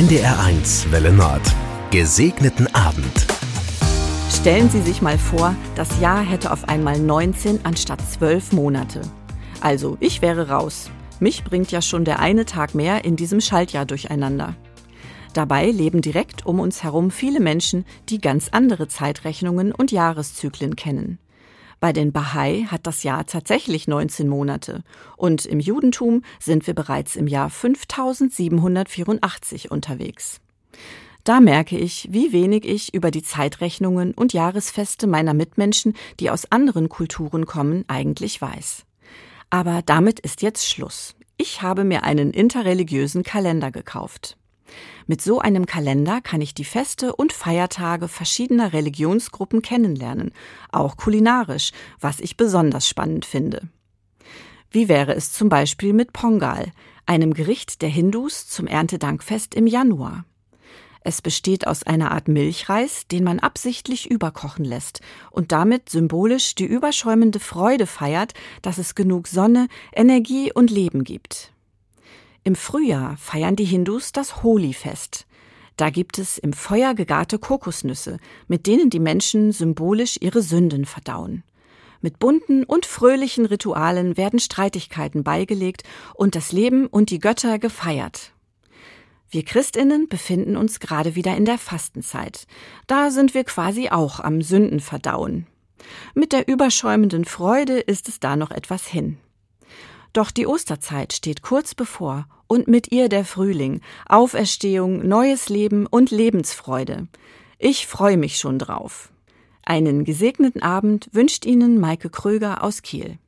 NDR1 Welle Nord. Gesegneten Abend. Stellen Sie sich mal vor, das Jahr hätte auf einmal 19 anstatt 12 Monate. Also, ich wäre raus. Mich bringt ja schon der eine Tag mehr in diesem Schaltjahr durcheinander. Dabei leben direkt um uns herum viele Menschen, die ganz andere Zeitrechnungen und Jahreszyklen kennen. Bei den Bahai hat das Jahr tatsächlich 19 Monate und im Judentum sind wir bereits im Jahr 5784 unterwegs. Da merke ich, wie wenig ich über die Zeitrechnungen und Jahresfeste meiner Mitmenschen, die aus anderen Kulturen kommen, eigentlich weiß. Aber damit ist jetzt Schluss. Ich habe mir einen interreligiösen Kalender gekauft. Mit so einem Kalender kann ich die Feste und Feiertage verschiedener Religionsgruppen kennenlernen, auch kulinarisch, was ich besonders spannend finde. Wie wäre es zum Beispiel mit Pongal, einem Gericht der Hindus zum Erntedankfest im Januar? Es besteht aus einer Art Milchreis, den man absichtlich überkochen lässt und damit symbolisch die überschäumende Freude feiert, dass es genug Sonne, Energie und Leben gibt. Im Frühjahr feiern die Hindus das Holi-Fest. Da gibt es im Feuer gegarte Kokosnüsse, mit denen die Menschen symbolisch ihre Sünden verdauen. Mit bunten und fröhlichen Ritualen werden Streitigkeiten beigelegt und das Leben und die Götter gefeiert. Wir Christinnen befinden uns gerade wieder in der Fastenzeit. Da sind wir quasi auch am Sünden verdauen. Mit der überschäumenden Freude ist es da noch etwas hin. Doch die Osterzeit steht kurz bevor und mit ihr der Frühling, Auferstehung, neues Leben und Lebensfreude. Ich freue mich schon drauf. Einen gesegneten Abend wünscht Ihnen Maike Kröger aus Kiel.